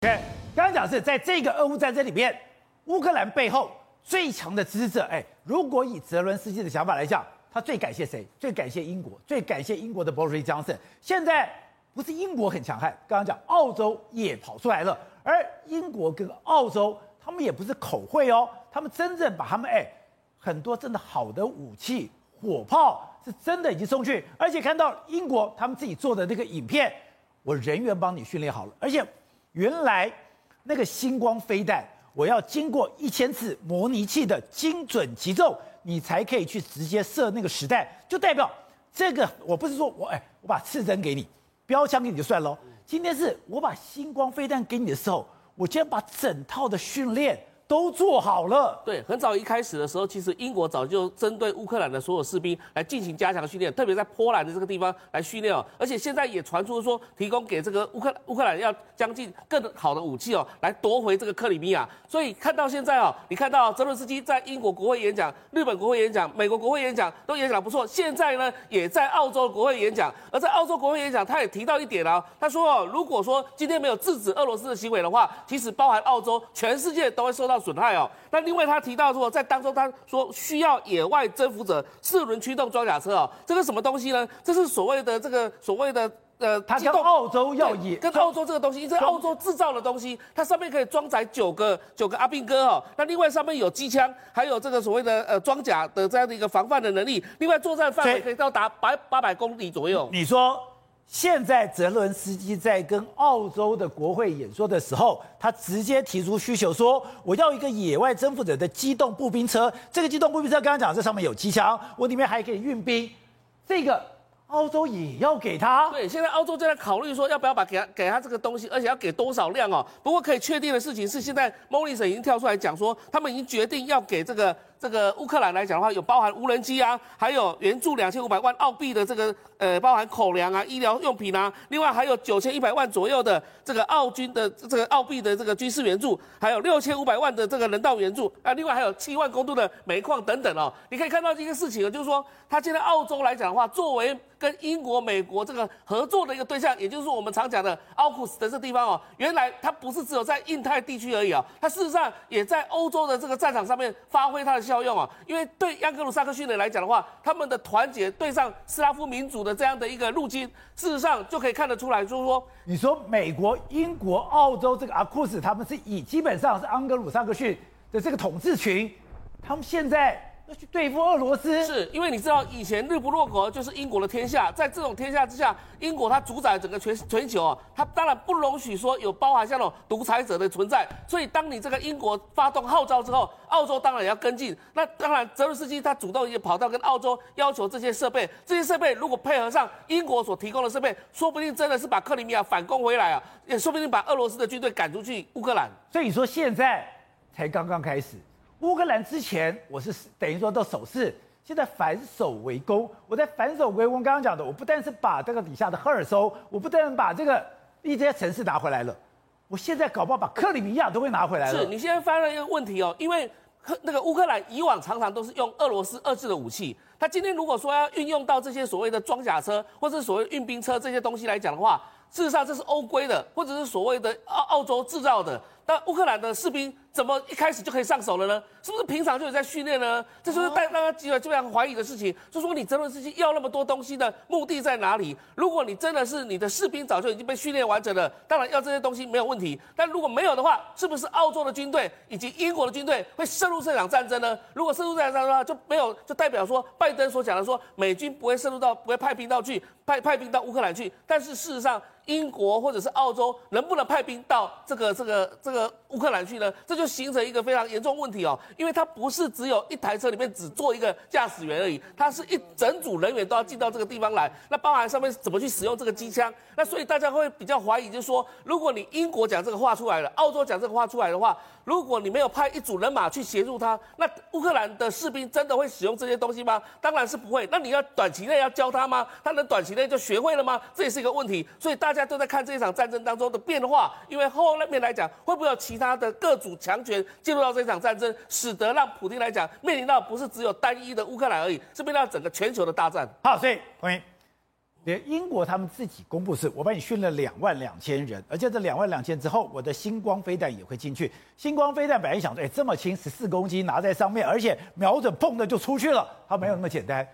OK，刚刚讲是在这个俄乌战争里面，乌克兰背后最强的支持者，哎，如果以泽伦斯基的想法来讲，他最感谢谁？最感谢英国，最感谢英国的 Boris Johnson。现在不是英国很强悍，刚刚讲澳洲也跑出来了，而英国跟澳洲他们也不是口惠哦，他们真正把他们哎很多真的好的武器、火炮是真的已经送去，而且看到英国他们自己做的那个影片，我人员帮你训练好了，而且原来那个星光飞弹，我要经过一千次模拟器的精准击中。你才可以去直接射那个实弹，就代表这个我不是说我哎，我把刺针给你，标枪给你就算喽。今天是我把星光飞弹给你的时候，我竟然把整套的训练。都做好了。对，很早一开始的时候，其实英国早就针对乌克兰的所有士兵来进行加强训练，特别在波兰的这个地方来训练哦。而且现在也传出说，提供给这个乌克乌克兰要将近更好的武器哦，来夺回这个克里米亚。所以看到现在哦，你看到泽伦斯基在英国国会演讲、日本国会演讲、美国国会演讲都演讲不错。现在呢，也在澳洲国会演讲。而在澳洲国会演讲，他也提到一点哦，他说哦，如果说今天没有制止俄罗斯的行为的话，其实包含澳洲，全世界都会受到。损害哦，那另外他提到说，在当中他说需要野外征服者四轮驱动装甲车哦，这个什么东西呢？这是所谓的这个所谓的呃，他跟澳洲要野，跟澳洲这个东西，因为澳洲制造的东西，它上面可以装载九个九个阿兵哥哦，那另外上面有机枪，还有这个所谓的呃装甲的这样的一个防范的能力，另外作战范围可以到达百八百公里左右。你说。现在泽伦斯基在跟澳洲的国会演说的时候，他直接提出需求说：“我要一个野外征服者的机动步兵车。这个机动步兵车刚刚讲，这上面有机枪，我里面还可以运兵。这个澳洲也要给他。对，现在澳洲正在考虑说要不要把给他给他这个东西，而且要给多少辆哦。不过可以确定的事情是，现在莫里森已经跳出来讲说，他们已经决定要给这个。”这个乌克兰来讲的话，有包含无人机啊，还有援助两千五百万澳币的这个呃，包含口粮啊、医疗用品啊，另外还有九千一百万左右的这个澳军的这个澳币的这个军事援助，还有六千五百万的这个人道援助啊，另外还有七万公吨的煤矿等等哦。你可以看到这个事情啊，就是说，它现在澳洲来讲的话，作为跟英国、美国这个合作的一个对象，也就是我们常讲的奥库斯的这地方哦，原来它不是只有在印太地区而已啊，它事实上也在欧洲的这个战场上面发挥它的。效用啊，因为对盎格鲁萨克逊人来讲的话，他们的团结对上斯拉夫民族的这样的一个入侵，事实上就可以看得出来，就是说，你说美国、英国、澳洲这个阿库斯，他们是以基本上是安格鲁萨克逊的这个统治群，他们现在。要去对付俄罗斯，是因为你知道以前日不落国就是英国的天下，在这种天下之下，英国它主宰整个全全球啊，它当然不容许说有包含像那种独裁者的存在。所以当你这个英国发动号召之后，澳洲当然也要跟进。那当然，泽伦斯基他主动也跑到跟澳洲要求这些设备，这些设备如果配合上英国所提供的设备，说不定真的是把克里米亚反攻回来啊，也说不定把俄罗斯的军队赶出去乌克兰。所以你说现在才刚刚开始。乌克兰之前我是等于说都守势，现在反守为攻。我在反守为攻，刚刚讲的，我不但是把这个底下的赫尔松，我不但把这个一些城市拿回来了，我现在搞不好把克里米亚都会拿回来了。是你现在发现了一个问题哦，因为那个乌克兰以往常常都是用俄罗斯遏制的武器，他今天如果说要运用到这些所谓的装甲车或者所谓运兵车这些东西来讲的话，事实上这是欧规的，或者是所谓的澳澳洲制造的。那乌克兰的士兵怎么一开始就可以上手了呢？是不是平常就有在训练呢？这就是带让他极为非常怀疑的事情。就说你泽伦斯基要那么多东西的目的在哪里？如果你真的是你的士兵早就已经被训练完整了，当然要这些东西没有问题。但如果没有的话，是不是澳洲的军队以及英国的军队会渗入这场战争呢？如果渗入这场战争的话，就没有就代表说拜登所讲的说美军不会渗入到不会派兵到去派派兵到乌克兰去。但是事实上，英国或者是澳洲能不能派兵到这个这个这个乌克兰去呢？这就形成一个非常严重问题哦，因为它不是只有一台车里面只坐一个驾驶员而已，它是一整组人员都要进到这个地方来。那包含上面怎么去使用这个机枪？那所以大家会比较怀疑，就是说，如果你英国讲这个话出来了，澳洲讲这个话出来的话，如果你没有派一组人马去协助他，那乌克兰的士兵真的会使用这些东西吗？当然是不会。那你要短期内要教他吗？他能短期内就学会了吗？这也是一个问题。所以大家都在看这一场战争当中的变化，因为后面来讲，会不会有其他的各组强权进入到这场战争，使得让普京来讲面临到不是只有单一的乌克兰而已，是面临到整个全球的大战。好，所以欢迎连英国他们自己公布是，我帮你训了两万两千人，而且这两万两千之后，我的星光飞弹也会进去。星光飞弹本来想说，哎，这么轻，十四公斤拿在上面，而且瞄准碰的就出去了，它没有那么简单。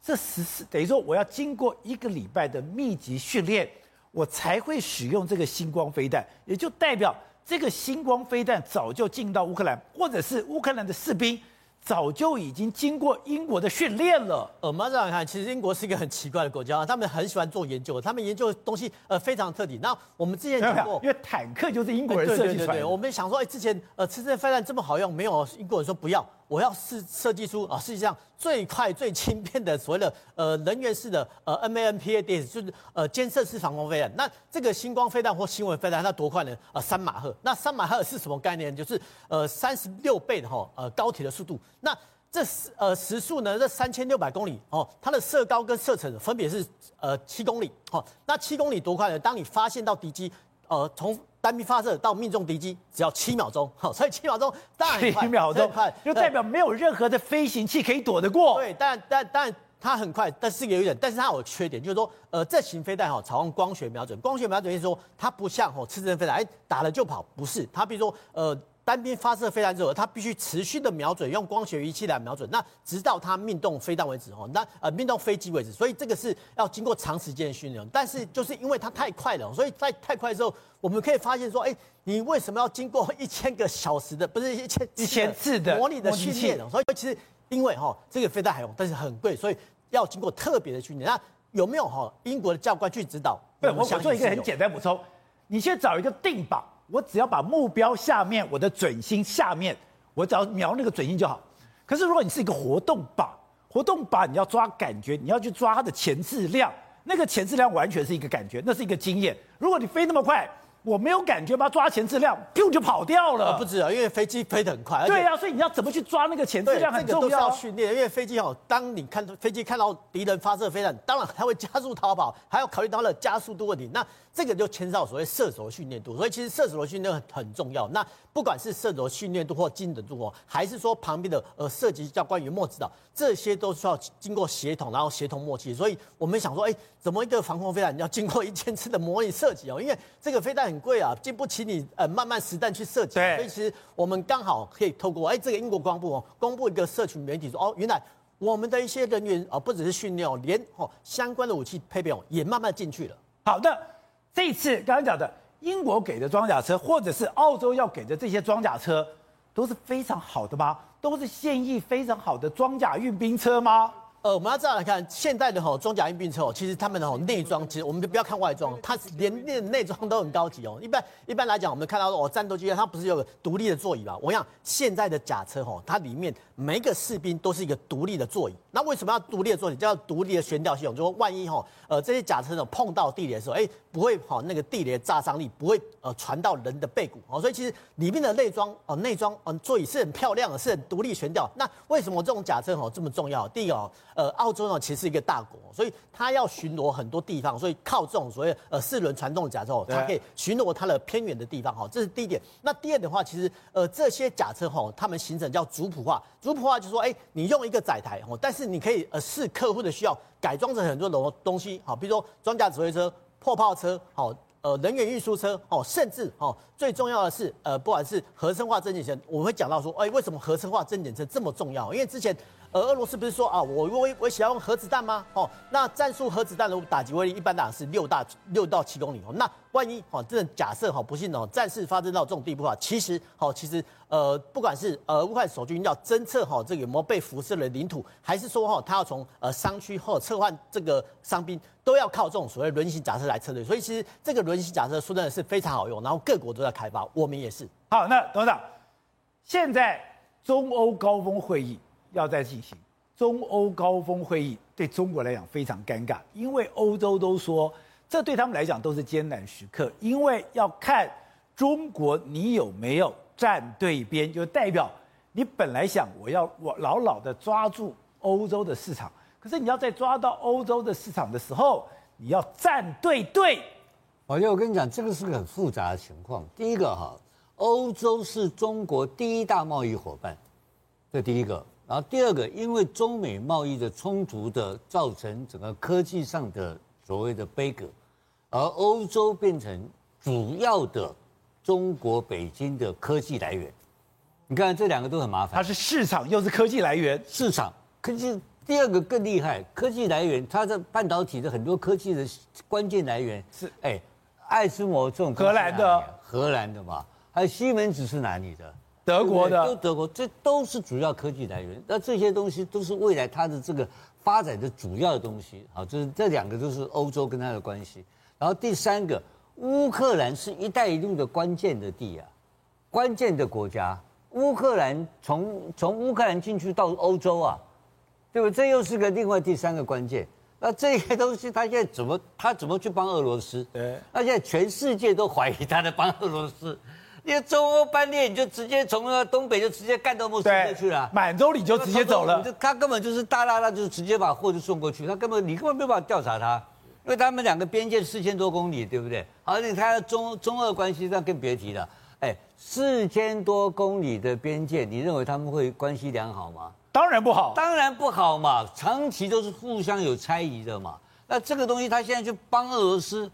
这十四等于说，我要经过一个礼拜的密集训练，我才会使用这个星光飞弹，也就代表这个星光飞弹早就进到乌克兰，或者是乌克兰的士兵。早就已经经过英国的训练了。呃，我们这样看，其实英国是一个很奇怪的国家，他们很喜欢做研究，他们研究的东西呃非常特别。那我们之前讲过，因为坦克就是英国人设计出来的。对对对，我们想说，哎，之前呃，刺针飞弹这么好用，没有英国人说不要。我要设设计出啊，世界上最快最轻便的所谓的呃能源式的呃 MANPAD，就是呃监测式防空飞弹。那这个星光飞弹或新闻飞弹它多快呢？呃，三马赫。那三马赫是什么概念？就是呃三十六倍的哈呃高铁的速度。那这呃时速呢？这三千六百公里哦，它的射高跟射程分别是呃七公里。哦，那七公里多快呢？当你发现到敌机，呃从单兵发射到命中敌机只要七秒钟，好，所以七秒钟当然快，七秒钟快，就代表没有任何的飞行器可以躲得过。对，但但但它很快，但是有一点，但是它有缺点，就是说，呃，这型飞弹哈，采用光学瞄准，光学瞄准意思说它不像吼次针飞弹，哎，打了就跑，不是，它比如说呃。单兵发射飞弹之后，它必须持续的瞄准，用光学仪器来瞄准，那直到它命中飞弹为止哦。那呃命中飞机为止，所以这个是要经过长时间的训练。但是就是因为它太快了，所以在太快之后，我们可以发现说，哎，你为什么要经过 一千个小时的，不是一千一千次的模拟的训练？所以其实因为哈这个飞弹还用，但是很贵，所以要经过特别的训练。那有没有哈英国的教官去指导？对，我我做一个很简单补充，你先找一个定靶。我只要把目标下面，我的准心下面，我只要瞄那个准心就好。可是如果你是一个活动靶，活动靶你要抓感觉，你要去抓它的前置量，那个前置量完全是一个感觉，那是一个经验。如果你飞那么快，我没有感觉，把它抓前质量，就就跑掉了。不止啊，因为飞机飞得很快。对啊，所以你要怎么去抓那个前质量很重要。这个都是要训练，因为飞机哦，当你看飞机看到敌人发射飞弹，当然它会加速逃跑，还要考虑到了加速度问题。那这个就牵涉到所谓射手的训练度，所以其实射手的训练很很重要。那不管是射手的训练度或精准度哦，还是说旁边的呃射击教官与末指导，这些都需要经过协同，然后协同默契。所以我们想说，哎，怎么一个防空飞弹要经过一千次的模拟射击哦？因为这个飞弹很贵啊，经不起你呃慢慢实弹去设计。对。所以其实我们刚好可以透过哎这个英国光部哦，公布一个社群媒体说哦，原来我们的一些人员啊，不只是训练哦，连哦相关的武器配备哦也慢慢进去了。好的。这一次刚刚讲的英国给的装甲车，或者是澳洲要给的这些装甲车，都是非常好的吗？都是现役非常好的装甲运兵车吗？呃，我们要这样来看，现代的吼装甲运兵车哦，其实他们的吼内装，其实我们就不要看外装，它连内内装都很高级哦。一般一般来讲，我们看到哦战斗机它不是有个独立的座椅嘛？我想现在的甲车吼，它里面每一个士兵都是一个独立的座椅。那为什么要独立的座椅？叫独立的悬吊系统，就说万一吼呃这些甲车呢碰到地雷的时候，哎不会哈那个地雷炸伤力不会呃传到人的背骨哦。所以其实里面的内装哦内装嗯座椅是很漂亮的，是很独立悬吊。那为什么这种甲车吼这么重要？第一个哦。呃，澳洲呢其实是一个大国，所以它要巡逻很多地方，所以靠这种所谓呃四轮传动的甲车，它可以巡逻它的偏远的地方哈，这是第一点。那第二的话，其实呃这些甲车哈，他们形成叫族谱化，族谱化就是说，哎，你用一个载台哦，但是你可以呃视客户的需要改装成很多种东西，好，比如说装甲指挥车、破炮车，好，呃人员运输车，哦，甚至哦最重要的是呃不管是合成化增减车，我们会讲到说，哎，为什么合成化增减车这么重要？因为之前。而俄罗斯不是说啊，我我我想要用核子弹吗？哦，那战术核子弹的打击威力一般打是六大六到七公里哦。那万一哦，这假设哈不幸哦，战事发生到这种地步啊，其实哦，其实呃，不管是呃乌克兰守军要侦测哈这个有没有被辐射的领土，还是说哈他要从呃商区或撤换这个伤兵，都要靠这种所谓轮型假设来车队。所以其实这个轮型假设说真的是非常好用，然后各国都在开发，我们也是。好，那董事长，现在中欧高峰会议。要再进行中欧高峰会议，对中国来讲非常尴尬，因为欧洲都说这对他们来讲都是艰难时刻，因为要看中国你有没有站对边，就代表你本来想我要我牢牢的抓住欧洲的市场，可是你要在抓到欧洲的市场的时候，你要站对队。宝杰，我跟你讲，这个是个很复杂的情况。第一个哈，欧洲是中国第一大贸易伙伴，这第一个。然后第二个，因为中美贸易的冲突的造成整个科技上的所谓的杯葛，而欧洲变成主要的中国北京的科技来源。你看这两个都很麻烦，它是市场又是科技来源，市场科技第二个更厉害，科技来源它的半导体的很多科技的关键来源是。哎，爱斯摩这种荷兰的。荷兰的嘛，还有西门子是哪里的？德国的，都德国，这都是主要科技来源。那这些东西都是未来它的这个发展的主要的东西。好，就是这两个都是欧洲跟它的关系。然后第三个，乌克兰是一带一路的关键的地啊，关键的国家。乌克兰从从乌克兰进去到欧洲啊，对不对？这又是个另外第三个关键。那这些东西他现在怎么他怎么去帮俄罗斯？对，那现在全世界都怀疑他在帮俄罗斯。因为中欧班列，你就直接从那个东北就直接干到莫斯科去了，满洲里就直接走了。他根本就是大大大，就是直接把货就送过去。他根本你根本没有办法调查他，因为他们两个边界四千多公里，对不对？好，你看中中俄关系，那更别提了。哎，四千多公里的边界，你认为他们会关系良好吗？当然不好，当然不好嘛，长期都是互相有猜疑的嘛。那这个东西，他现在去帮俄罗斯，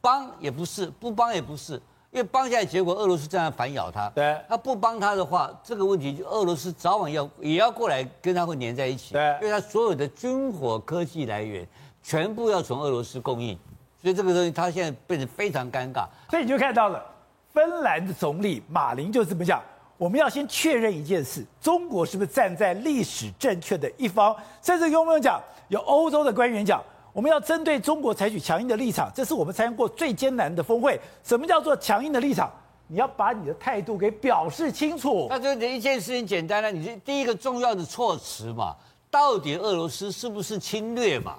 帮也不是，不帮也不是，因为帮下来结果，俄罗斯这样反咬他。对，他不帮他的话，这个问题就俄罗斯早晚要也要过来跟他会黏在一起。对，因为他所有的军火科技来源全部要从俄罗斯供应，所以这个东西他现在变得非常尴尬。所以你就看到了。芬兰的总理马林就这么讲：我们要先确认一件事，中国是不是站在历史正确的一方？甚至跟我们讲，有欧洲的官员讲，我们要针对中国采取强硬的立场，这是我们参加过最艰难的峰会。什么叫做强硬的立场？你要把你的态度给表示清楚。那就一件事情简单了，你是第一个重要的措辞嘛，到底俄罗斯是不是侵略嘛？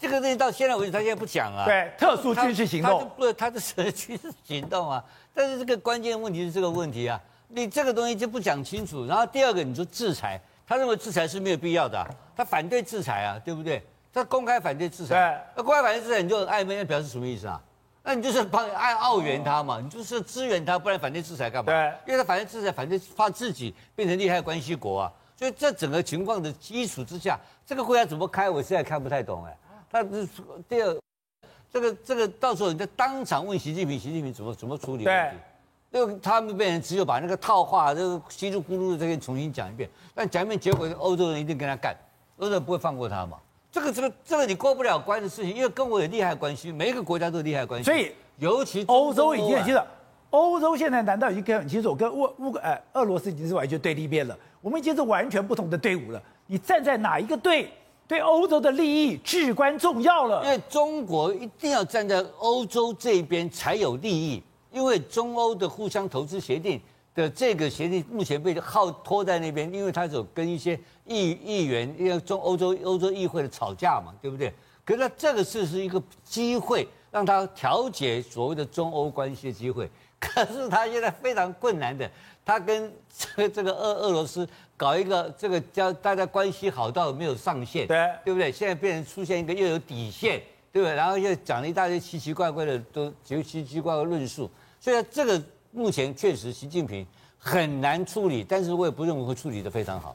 这个东西到现在为止，他现在不讲啊。对，特殊军事行动，他不，他的军事行动啊。但是这个关键问题是这个问题啊，你这个东西就不讲清楚。然后第二个，你说制裁，他认为制裁是没有必要的啊，他反对制裁啊，对不对？他公开反对制裁，那公开反对制裁，你就暧昧，那表示什么意思啊？那你就是帮爱澳援他嘛，你就是支援他，不然反对制裁干嘛？对，因为他反对制裁，反对怕自己变成利害关系国啊。所以这整个情况的基础之下，这个会要怎么开，我现在看不太懂哎。他是第二，这个这个到时候你就当场问习近平，习近平怎么怎么处理问题？对，因为他们变成只有把那个套话，这个稀里糊涂的再给重新讲一遍，但讲一遍结果，欧洲人一定跟他干，欧洲人不会放过他嘛。这个这个这个你过不了关的事情，因为跟我有利害关系，每一个国家都有利害关系。所以尤其欧洲已经很清楚，欧洲现在难道已经很清楚，跟乌乌呃俄罗斯已经是完全对立面了？我们已经是完全不同的队伍了。你站在哪一个队？对欧洲的利益至关重要了，因为中国一定要站在欧洲这边才有利益。因为中欧的互相投资协定的这个协定目前被耗拖在那边，因为他有跟一些议议员，因为中欧洲欧洲议会的吵架嘛，对不对？可是这个事是一个机会，让他调解所谓的中欧关系的机会。可是他现在非常困难的，他跟这个这个俄俄罗斯。搞一个这个叫大家关系好到没有上限，对对不对？现在变成出现一个又有底线，对不对？然后又讲了一大堆奇奇怪怪的，都奇奇奇怪怪的论述。所以这个目前确实习近平很难处理，但是我也不认为会处理的非常好。